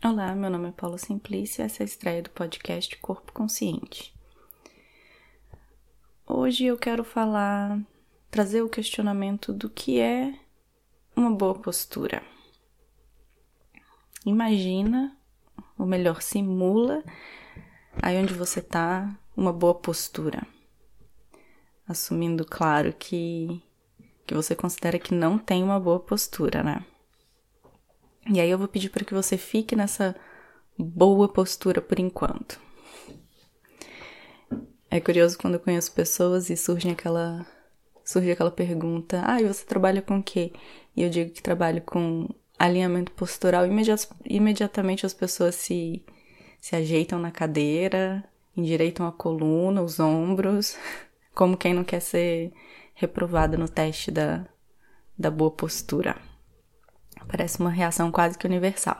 Olá, meu nome é Paula Simplício e essa é a estreia do podcast Corpo Consciente. Hoje eu quero falar, trazer o questionamento do que é uma boa postura. Imagina, ou melhor, simula aí onde você tá uma boa postura. Assumindo, claro, que, que você considera que não tem uma boa postura, né? E aí eu vou pedir para que você fique nessa boa postura por enquanto. É curioso quando eu conheço pessoas e surge aquela surge aquela pergunta: "Ah, e você trabalha com o quê?" E eu digo que trabalho com alinhamento postural. Imediat imediatamente as pessoas se se ajeitam na cadeira, endireitam a coluna, os ombros, como quem não quer ser reprovada no teste da, da boa postura. Parece uma reação quase que universal.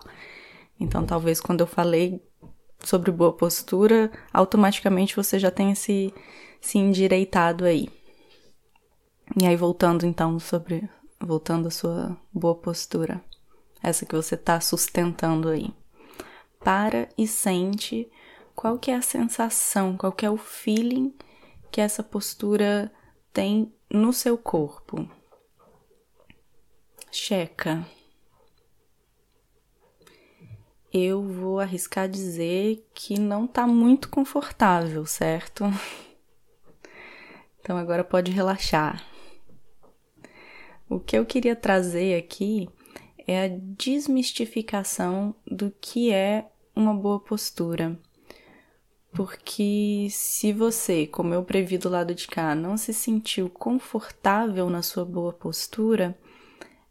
Então, talvez quando eu falei sobre boa postura, automaticamente você já tenha se, se endireitado aí. E aí, voltando então sobre. Voltando à sua boa postura. Essa que você está sustentando aí. Para e sente qual que é a sensação, qual que é o feeling que essa postura tem no seu corpo. Checa eu vou arriscar dizer que não tá muito confortável, certo? Então agora pode relaxar. O que eu queria trazer aqui é a desmistificação do que é uma boa postura. Porque se você, como eu previ do lado de cá, não se sentiu confortável na sua boa postura,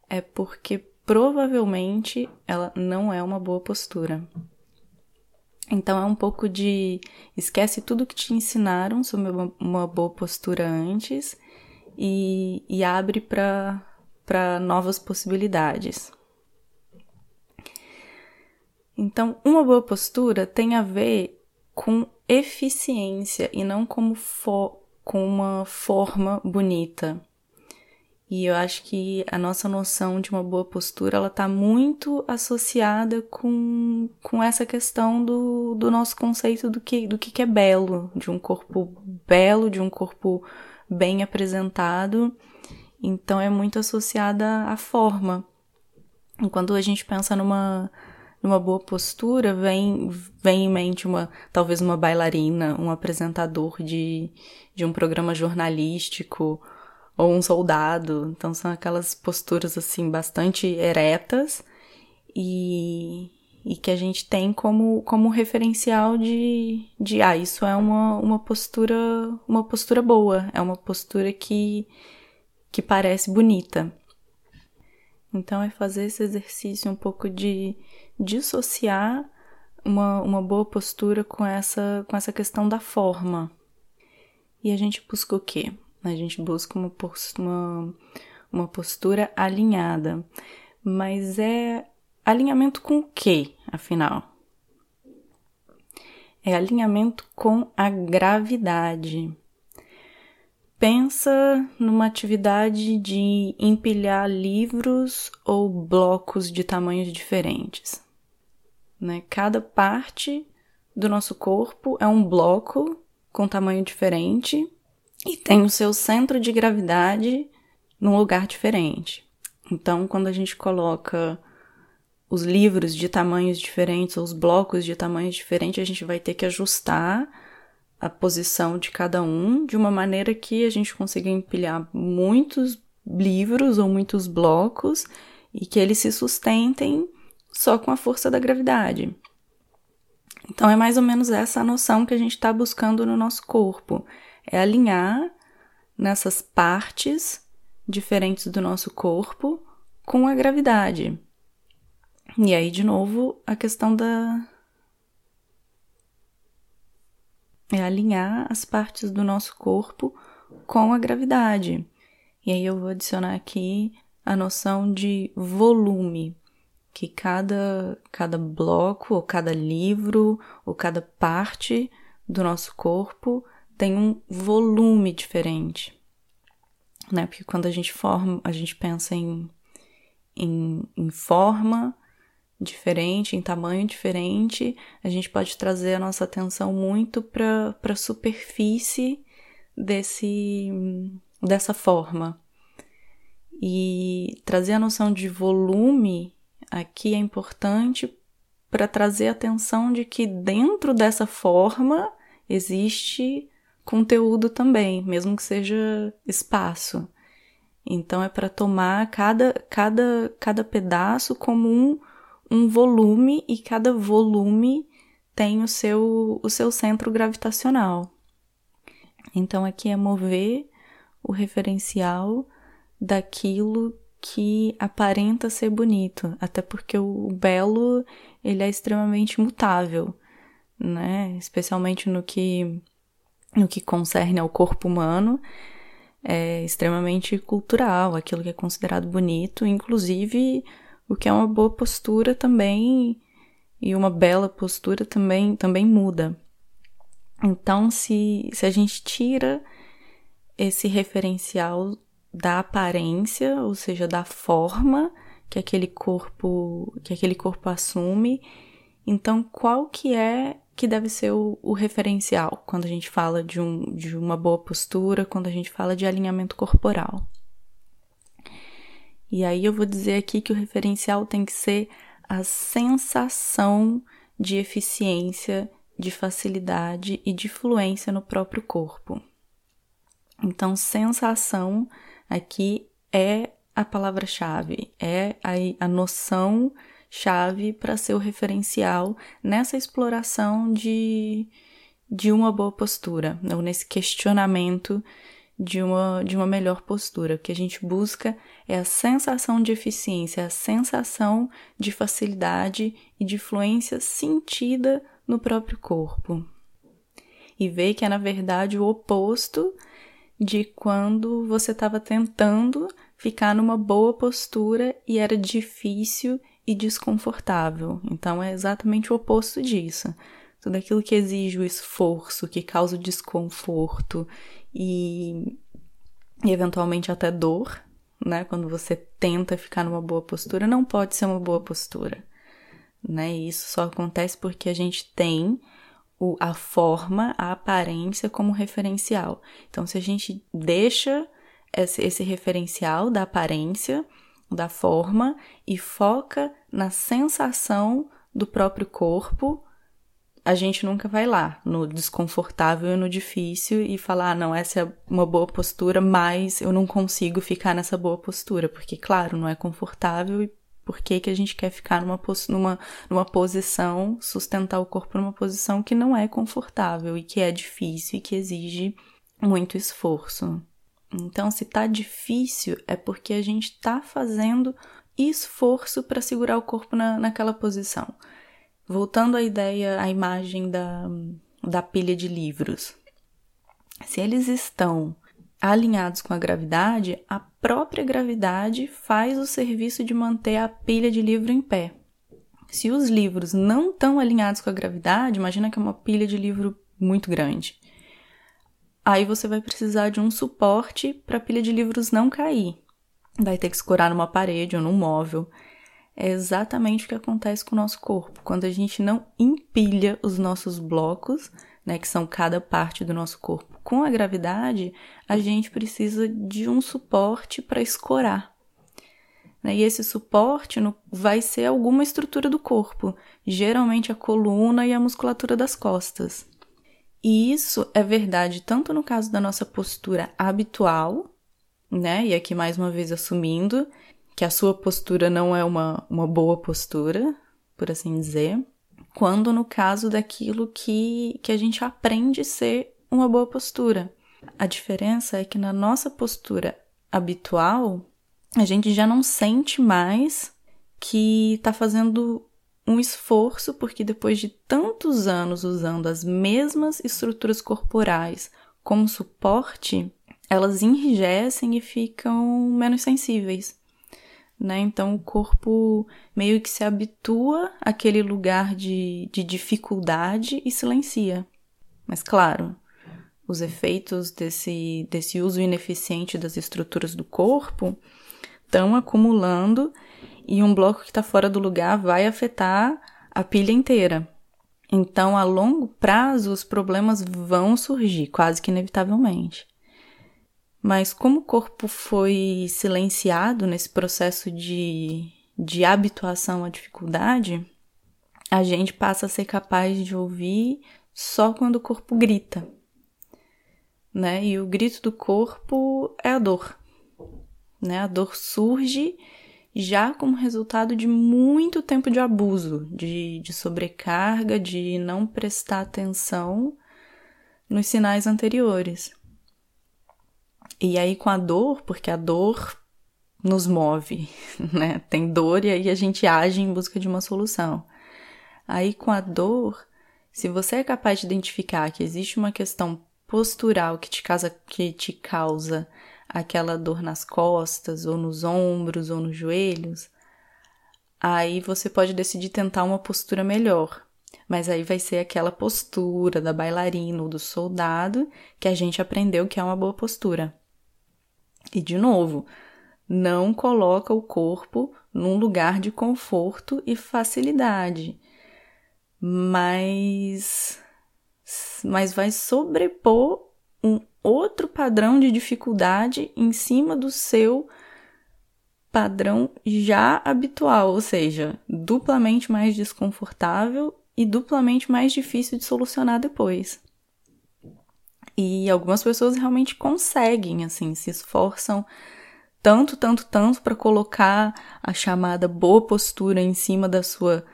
é porque provavelmente ela não é uma boa postura. Então é um pouco de esquece tudo que te ensinaram sobre uma, boa postura antes e, e abre para novas possibilidades. Então, uma boa postura tem a ver com eficiência e não como com uma forma bonita. E eu acho que a nossa noção de uma boa postura, ela tá muito associada com, com essa questão do, do nosso conceito do que, do que é belo, de um corpo belo, de um corpo bem apresentado. Então é muito associada à forma. Quando a gente pensa numa, numa boa postura, vem, vem em mente uma, talvez uma bailarina, um apresentador de, de um programa jornalístico, ou um soldado. Então são aquelas posturas assim bastante eretas e, e que a gente tem como, como referencial de, de ah, isso é uma, uma postura uma postura boa, é uma postura que, que parece bonita. Então é fazer esse exercício um pouco de dissociar uma, uma boa postura com essa, com essa questão da forma. E a gente busca o quê? A gente busca uma postura, uma postura alinhada. Mas é alinhamento com o quê, afinal? É alinhamento com a gravidade. Pensa numa atividade de empilhar livros ou blocos de tamanhos diferentes. Né? Cada parte do nosso corpo é um bloco com tamanho diferente e tem o seu centro de gravidade num lugar diferente. Então, quando a gente coloca os livros de tamanhos diferentes, ou os blocos de tamanhos diferentes, a gente vai ter que ajustar a posição de cada um de uma maneira que a gente consiga empilhar muitos livros ou muitos blocos e que eles se sustentem só com a força da gravidade. Então é mais ou menos essa a noção que a gente está buscando no nosso corpo é alinhar nessas partes diferentes do nosso corpo com a gravidade. E aí, de novo, a questão da. É alinhar as partes do nosso corpo com a gravidade. E aí eu vou adicionar aqui a noção de volume, que cada, cada bloco, ou cada livro, ou cada parte do nosso corpo tem um volume diferente, né? Porque quando a gente forma, a gente pensa em, em, em forma diferente, em tamanho diferente, a gente pode trazer a nossa atenção muito para a superfície desse, dessa forma. E trazer a noção de volume aqui é importante para trazer a atenção de que dentro dessa forma existe conteúdo também, mesmo que seja espaço. Então é para tomar cada, cada, cada pedaço como um, um volume e cada volume tem o seu, o seu centro gravitacional. Então aqui é mover o referencial daquilo que aparenta ser bonito, até porque o belo ele é extremamente mutável, né? Especialmente no que no que concerne ao corpo humano, é extremamente cultural, aquilo que é considerado bonito, inclusive o que é uma boa postura também e uma bela postura também também muda. Então, se, se a gente tira esse referencial da aparência, ou seja, da forma que aquele corpo que aquele corpo assume, então qual que é que deve ser o, o, referencial quando a gente fala de, um, de uma boa postura, quando a gente fala de alinhamento corporal. E aí eu vou dizer aqui que o referencial tem que ser a sensação de eficiência, de facilidade e de fluência no próprio corpo. Então, sensação aqui é a palavra-chave, é a, a noção chave para ser o referencial nessa exploração de, de uma boa postura, ou nesse questionamento de uma, de uma melhor postura. O que a gente busca é a sensação de eficiência, a sensação de facilidade e de fluência sentida no próprio corpo. E ver que é, na verdade, o oposto de quando você estava tentando ficar numa boa postura e era difícil e desconfortável. Então é exatamente o oposto disso. Tudo aquilo que exige o esforço, que causa o desconforto e, e eventualmente até dor, né? Quando você tenta ficar numa boa postura, não pode ser uma boa postura, né? E isso só acontece porque a gente tem o, a forma, a aparência como referencial. Então, se a gente deixa esse, esse referencial da aparência, da forma e foca na sensação do próprio corpo, a gente nunca vai lá no desconfortável e no difícil e falar, ah, não, essa é uma boa postura, mas eu não consigo ficar nessa boa postura, porque, claro, não é confortável e por que, que a gente quer ficar numa, numa, numa posição, sustentar o corpo numa posição que não é confortável e que é difícil e que exige muito esforço. Então, se tá difícil, é porque a gente tá fazendo esforço para segurar o corpo na, naquela posição. Voltando à ideia, à imagem da, da pilha de livros. Se eles estão alinhados com a gravidade, a própria gravidade faz o serviço de manter a pilha de livro em pé. Se os livros não estão alinhados com a gravidade, imagina que é uma pilha de livro muito grande. Aí você vai precisar de um suporte para a pilha de livros não cair. Vai ter que escorar numa parede ou num móvel. É exatamente o que acontece com o nosso corpo. Quando a gente não empilha os nossos blocos, né, que são cada parte do nosso corpo, com a gravidade, a gente precisa de um suporte para escorar. Né? E esse suporte no, vai ser alguma estrutura do corpo, geralmente a coluna e a musculatura das costas. E isso é verdade tanto no caso da nossa postura habitual, né? E aqui mais uma vez assumindo que a sua postura não é uma, uma boa postura, por assim dizer, quando no caso daquilo que, que a gente aprende ser uma boa postura. A diferença é que na nossa postura habitual, a gente já não sente mais que está fazendo um esforço, porque depois de tantos anos usando as mesmas estruturas corporais como suporte, elas enrijecem e ficam menos sensíveis. Né? Então o corpo meio que se habitua àquele lugar de, de dificuldade e silencia. Mas claro, os efeitos desse, desse uso ineficiente das estruturas do corpo estão acumulando e um bloco que está fora do lugar vai afetar a pilha inteira. Então, a longo prazo, os problemas vão surgir, quase que inevitavelmente. Mas como o corpo foi silenciado nesse processo de, de habituação à dificuldade, a gente passa a ser capaz de ouvir só quando o corpo grita. Né? E o grito do corpo é a dor. Né? A dor surge já como resultado de muito tempo de abuso, de, de sobrecarga, de não prestar atenção nos sinais anteriores. E aí, com a dor, porque a dor nos move, né? Tem dor e aí a gente age em busca de uma solução. Aí, com a dor, se você é capaz de identificar que existe uma questão postural que te causa, que te causa aquela dor nas costas, ou nos ombros, ou nos joelhos, aí você pode decidir tentar uma postura melhor. Mas aí vai ser aquela postura da bailarina ou do soldado que a gente aprendeu que é uma boa postura. E de novo, não coloca o corpo num lugar de conforto e facilidade, mas mas vai sobrepor um outro padrão de dificuldade em cima do seu padrão já habitual, ou seja, duplamente mais desconfortável e duplamente mais difícil de solucionar depois. E algumas pessoas realmente conseguem, assim, se esforçam tanto, tanto, tanto para colocar a chamada boa postura em cima da sua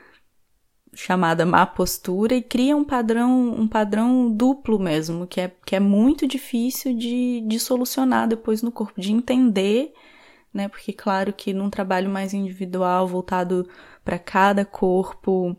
chamada má postura e cria um padrão, um padrão duplo mesmo, que é, que é muito difícil de, de solucionar depois no corpo, de entender, né? Porque, claro, que num trabalho mais individual, voltado para cada corpo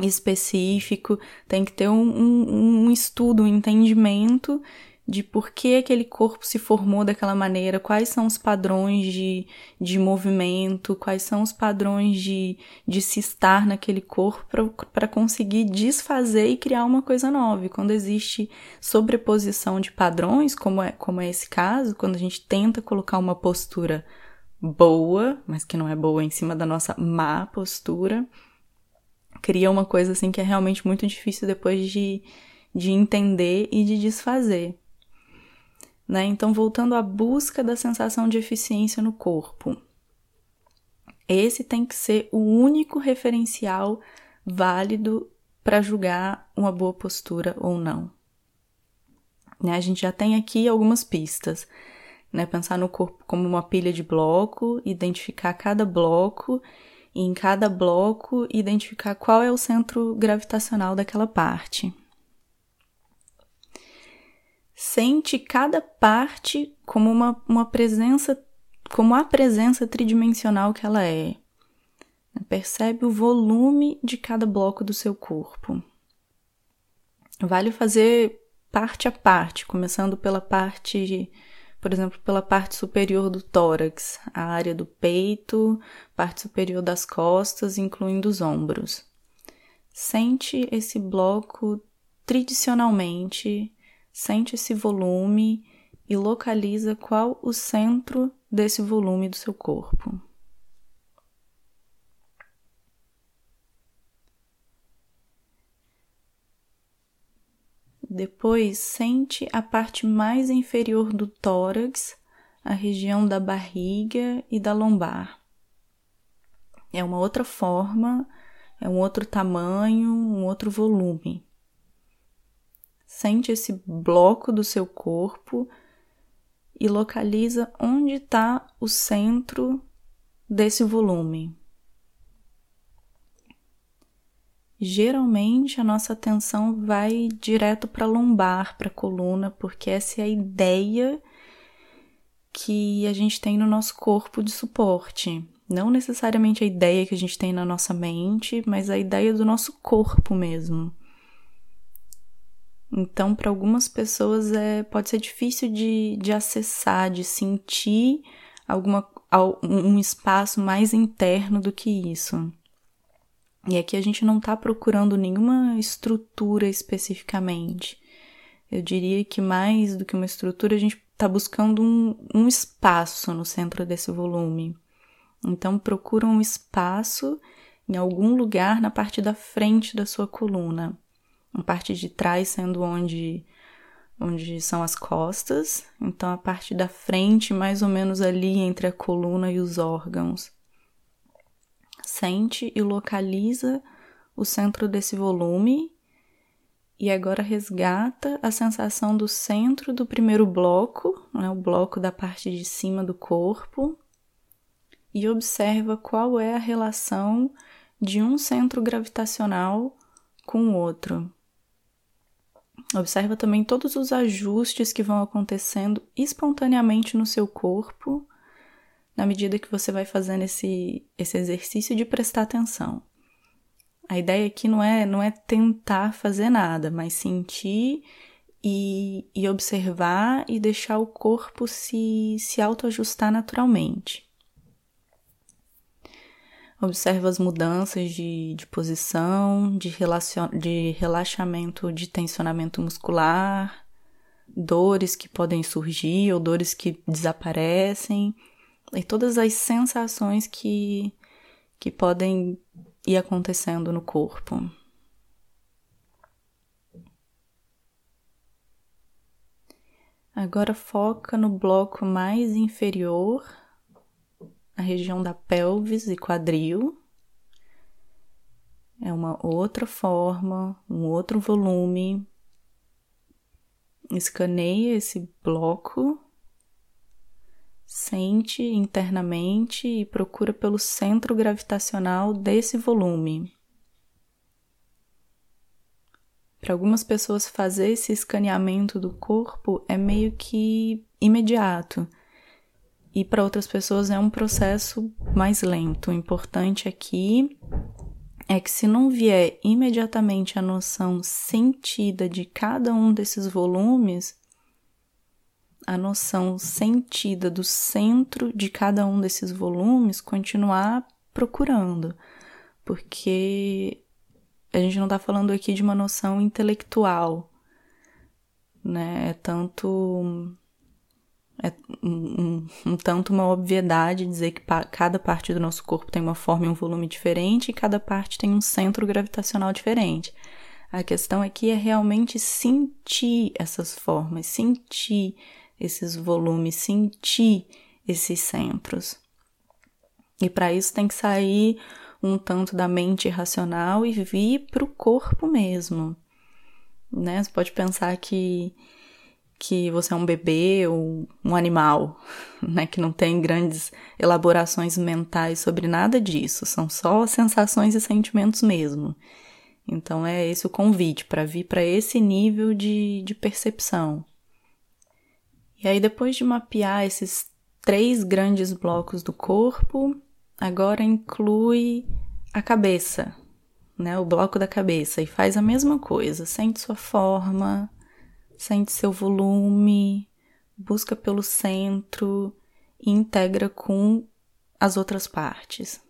específico, tem que ter um, um, um estudo, um entendimento de por que aquele corpo se formou daquela maneira, quais são os padrões de, de movimento, quais são os padrões de, de se estar naquele corpo para conseguir desfazer e criar uma coisa nova. E quando existe sobreposição de padrões, como é, como é esse caso, quando a gente tenta colocar uma postura boa, mas que não é boa em cima da nossa má postura, cria uma coisa assim que é realmente muito difícil depois de, de entender e de desfazer. Né? Então, voltando à busca da sensação de eficiência no corpo. Esse tem que ser o único referencial válido para julgar uma boa postura ou não. Né? A gente já tem aqui algumas pistas. Né? Pensar no corpo como uma pilha de bloco, identificar cada bloco em cada bloco identificar qual é o centro gravitacional daquela parte sente cada parte como uma, uma presença, como a presença tridimensional que ela é. Percebe o volume de cada bloco do seu corpo. Vale fazer parte a parte, começando pela parte, por exemplo, pela parte superior do tórax, a área do peito, parte superior das costas, incluindo os ombros. Sente esse bloco tridicionalmente Sente esse volume e localiza qual o centro desse volume do seu corpo. Depois, sente a parte mais inferior do tórax, a região da barriga e da lombar. É uma outra forma, é um outro tamanho, um outro volume. Sente esse bloco do seu corpo e localiza onde está o centro desse volume. Geralmente a nossa atenção vai direto para lombar, para a coluna, porque essa é a ideia que a gente tem no nosso corpo de suporte. Não necessariamente a ideia que a gente tem na nossa mente, mas a ideia do nosso corpo mesmo. Então, para algumas pessoas é, pode ser difícil de, de acessar, de sentir alguma, um espaço mais interno do que isso. E aqui a gente não está procurando nenhuma estrutura especificamente. Eu diria que mais do que uma estrutura, a gente está buscando um, um espaço no centro desse volume. Então procura um espaço em algum lugar na parte da frente da sua coluna. A parte de trás sendo onde onde são as costas, então a parte da frente, mais ou menos ali entre a coluna e os órgãos. Sente e localiza o centro desse volume e agora resgata a sensação do centro do primeiro bloco, né, o bloco da parte de cima do corpo, e observa qual é a relação de um centro gravitacional com o outro. Observa também todos os ajustes que vão acontecendo espontaneamente no seu corpo na medida que você vai fazendo esse, esse exercício de prestar atenção. A ideia aqui não é, não é tentar fazer nada, mas sentir e, e observar e deixar o corpo se, se autoajustar naturalmente. Observa as mudanças de, de posição, de, relacion, de relaxamento, de tensionamento muscular, dores que podem surgir ou dores que desaparecem, e todas as sensações que, que podem ir acontecendo no corpo. Agora foca no bloco mais inferior a região da pelvis e quadril. É uma outra forma, um outro volume. Escaneia esse bloco, sente internamente e procura pelo centro gravitacional desse volume. Para algumas pessoas, fazer esse escaneamento do corpo é meio que imediato e para outras pessoas é um processo mais lento. O importante aqui é que se não vier imediatamente a noção sentida de cada um desses volumes, a noção sentida do centro de cada um desses volumes, continuar procurando, porque a gente não está falando aqui de uma noção intelectual, né? É tanto é um, um, tanto uma obviedade dizer que pa cada parte do nosso corpo tem uma forma e um volume diferente e cada parte tem um centro gravitacional diferente. A questão aqui é realmente sentir essas formas, sentir esses volumes, sentir esses centros. E para isso tem que sair um tanto da mente racional e vir para o corpo mesmo. Né? Você pode pensar que que você é um bebê ou um animal, né, que não tem grandes elaborações mentais sobre nada disso, são só sensações e sentimentos mesmo. Então é esse o convite para vir para esse nível de, de percepção. E aí, depois de mapear esses três grandes blocos do corpo, agora inclui a cabeça, né, o bloco da cabeça, e faz a mesma coisa, sente sua forma, Sente seu volume, busca pelo centro e integra com as outras partes.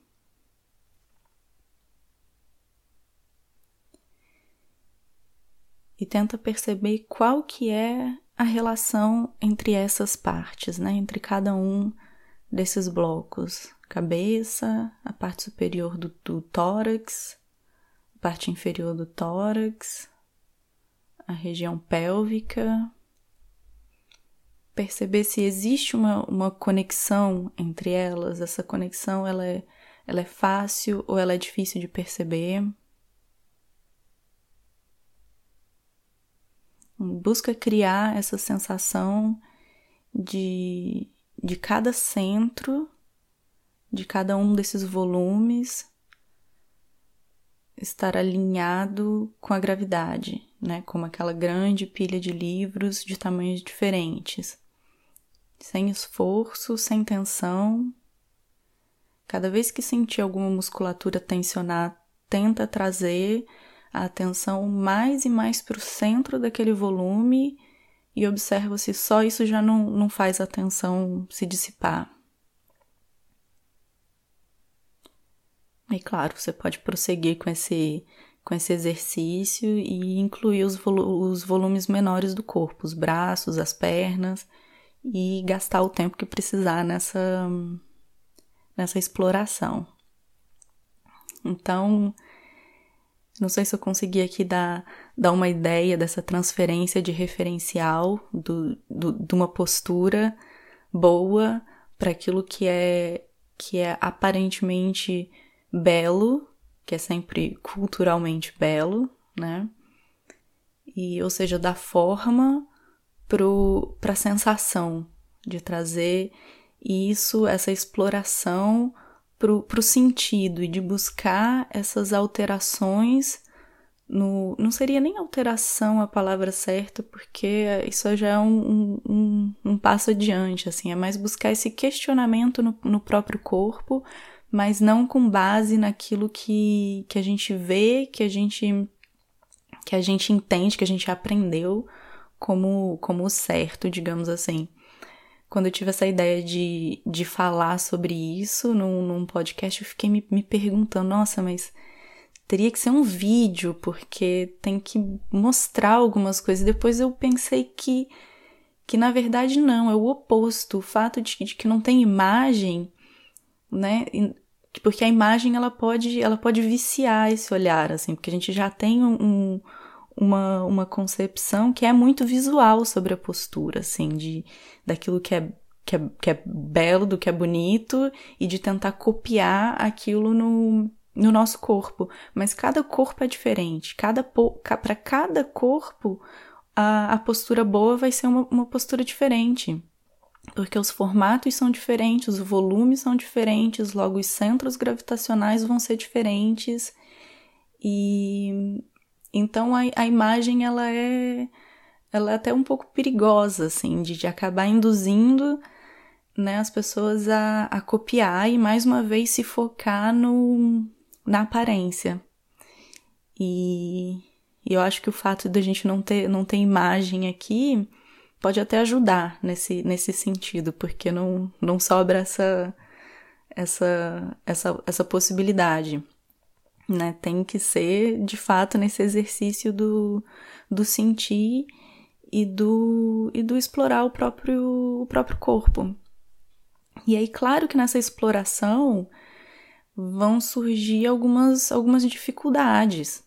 E tenta perceber qual que é a relação entre essas partes, né? Entre cada um desses blocos. Cabeça, a parte superior do, do tórax, a parte inferior do tórax, a região pélvica, perceber se existe uma, uma conexão entre elas, essa conexão ela é, ela é fácil ou ela é difícil de perceber. Busca criar essa sensação de, de cada centro, de cada um desses volumes estar alinhado com a gravidade, né? Como aquela grande pilha de livros de tamanhos diferentes. Sem esforço, sem tensão. Cada vez que sentir alguma musculatura tensionar, tenta trazer a atenção mais e mais para o centro daquele volume e observa se só isso já não, não faz a atenção se dissipar. E claro, você pode prosseguir com esse, com esse exercício e incluir os, os volumes menores do corpo, os braços, as pernas, e gastar o tempo que precisar nessa, nessa exploração. Então, não sei se eu consegui aqui dar, dar uma ideia dessa transferência de referencial do, do, de uma postura boa para aquilo que é que é aparentemente belo, que é sempre culturalmente belo, né? E ou seja, da forma para a sensação de trazer isso, essa exploração para o sentido e de buscar essas alterações no, não seria nem alteração a palavra certa, porque isso já é um, um, um passo adiante, assim, é mais buscar esse questionamento no, no, próprio corpo, mas não com base naquilo que, que a gente vê, que a gente, que a gente entende, que a gente aprendeu como, como certo, digamos assim quando eu tive essa ideia de, de falar sobre isso num, num podcast, eu fiquei me, me perguntando, nossa, mas teria que ser um vídeo, porque tem que mostrar algumas coisas. Depois eu pensei que, que na verdade não, é o oposto. O fato de, de que não tem imagem, né? Porque a imagem ela pode, ela pode viciar esse olhar, assim, porque a gente já tem um, uma, uma concepção que é muito visual sobre a postura, assim, de daquilo que é, que é, que é belo, do que é bonito, e de tentar copiar aquilo no, no nosso corpo. Mas cada corpo é diferente. Cada para cada corpo, a, a postura boa vai ser uma, uma postura diferente. Porque os formatos são diferentes, os volumes são diferentes, logo os centros gravitacionais vão ser diferentes. E então a, a imagem ela é ela é até um pouco perigosa assim de, de acabar induzindo né, as pessoas a, a copiar e mais uma vez se focar no, na aparência. E, e eu acho que o fato da gente não ter, não ter imagem aqui pode até ajudar nesse, nesse sentido, porque não, não sobra essa, essa, essa, essa possibilidade né? Tem que ser, de fato, nesse exercício do, do sentir e do, e do explorar o próprio, o próprio corpo. E aí, claro que nessa exploração vão surgir algumas, algumas dificuldades,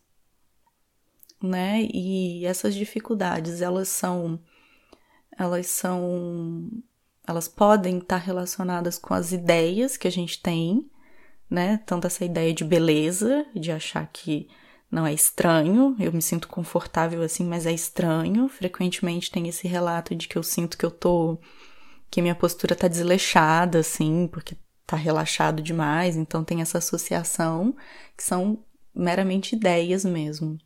né? E essas dificuldades, elas são elas são elas podem estar relacionadas com as ideias que a gente tem né? Tanto essa ideia de beleza, de achar que não é estranho, eu me sinto confortável assim, mas é estranho. Frequentemente tem esse relato de que eu sinto que eu tô. que minha postura tá desleixada, assim, porque tá relaxado demais. Então tem essa associação, que são meramente ideias mesmo.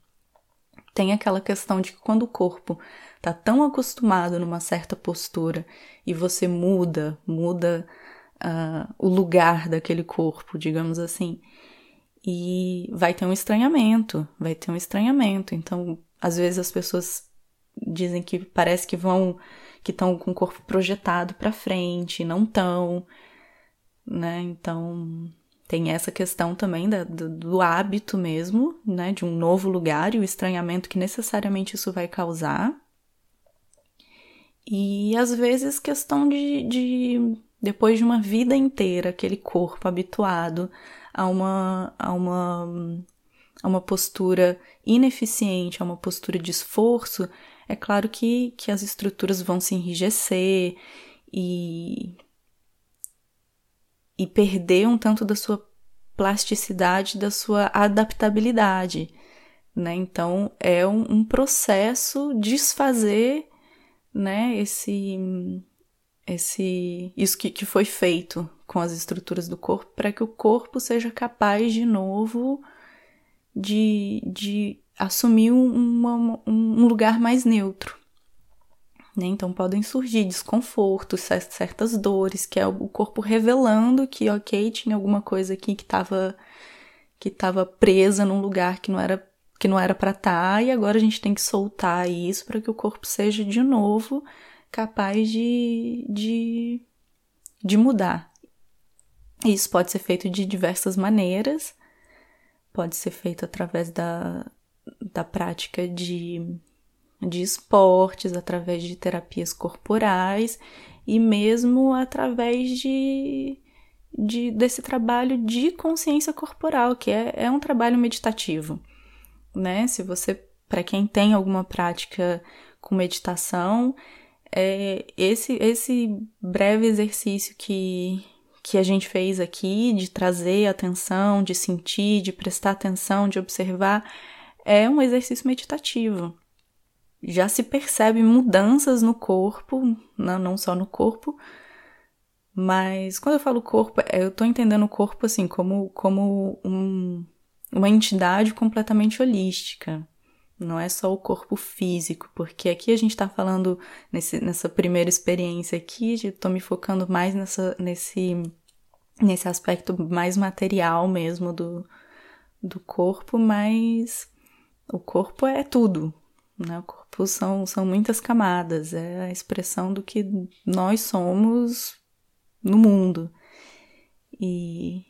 Tem aquela questão de que quando o corpo tá tão acostumado numa certa postura e você muda, muda uh, o lugar daquele corpo, digamos assim. E vai ter um estranhamento, vai ter um estranhamento. Então, às vezes as pessoas dizem que parece que vão, que estão com o corpo projetado para frente, não estão, né? Então, tem essa questão também da, do, do, hábito mesmo, né? De um novo lugar e o estranhamento que necessariamente isso vai causar. E às vezes questão de, de depois de uma vida inteira, aquele corpo habituado a uma, a uma, a uma postura ineficiente, a uma postura de esforço, é claro que, que as estruturas vão se enrijecer e, e perder um tanto da sua plasticidade, da sua adaptabilidade. Né? Então é um, um processo desfazer né, esse, esse isso que, que foi feito com as estruturas do corpo para que o corpo seja capaz de novo de, de assumir uma, um lugar mais neutro. Né? Então podem surgir desconfortos, certas dores, que é o corpo revelando que, ok, tinha alguma coisa aqui que estava que estava presa num lugar que não era que não era para estar tá, e agora a gente tem que soltar isso para que o corpo seja de novo capaz de, de, de mudar. Isso pode ser feito de diversas maneiras, pode ser feito através da, da prática de, de esportes, através de terapias corporais e mesmo através de, de, desse trabalho de consciência corporal, que é, é um trabalho meditativo, né? Se você, para quem tem alguma prática com meditação, é esse, esse breve exercício que, que a gente fez aqui, de trazer atenção, de sentir, de prestar atenção, de observar, é um exercício meditativo. Já se percebe mudanças no corpo, não, só no corpo, mas quando eu falo corpo, é, eu tô entendendo o corpo assim como, como um, uma entidade completamente holística. Não é só o corpo físico, porque aqui a gente tá falando nesse, nessa primeira experiência aqui, tô me focando mais nessa, nesse nesse aspecto mais material mesmo do, do corpo, mas o corpo é tudo, né? O corpo são, são muitas camadas, é a expressão do que nós somos no mundo. E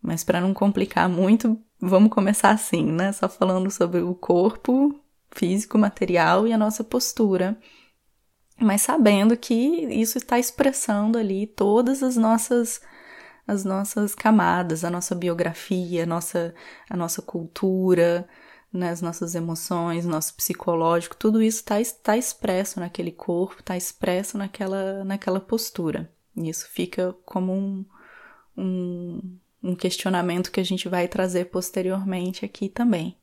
mas para não complicar muito, vamos começar assim, né? Só falando sobre o corpo físico, material e a nossa postura. Mas sabendo que isso está expressando ali todas as nossas as nossas camadas, a nossa biografia, a nossa, a nossa cultura, né, as nossas emoções, nosso psicológico, tudo isso está tá expresso naquele corpo, está expresso naquela, naquela postura. E isso fica como um, um, um questionamento que a gente vai trazer posteriormente aqui também.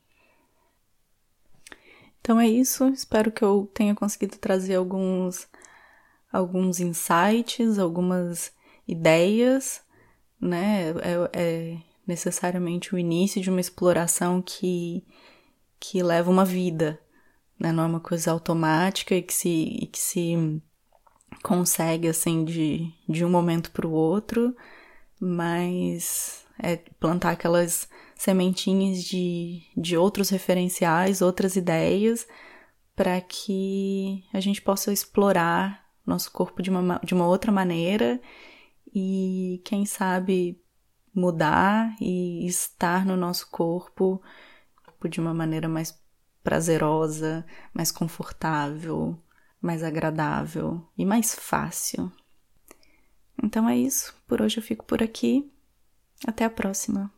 Então é isso, espero que eu tenha conseguido trazer alguns, alguns insights, algumas ideias né? É, é necessariamente o início de uma exploração que, que leva uma vida, né? Não é uma coisa automática e que se, e que se consegue, assim, de, de um momento para o outro, mas é plantar aquelas sementinhas de, de outros referenciais, outras ideias, para que a gente possa explorar nosso corpo de uma, de uma outra maneira e quem sabe mudar e estar no nosso corpo de uma maneira mais prazerosa, mais confortável, mais agradável e mais fácil. Então é isso, por hoje eu fico por aqui. Até a próxima.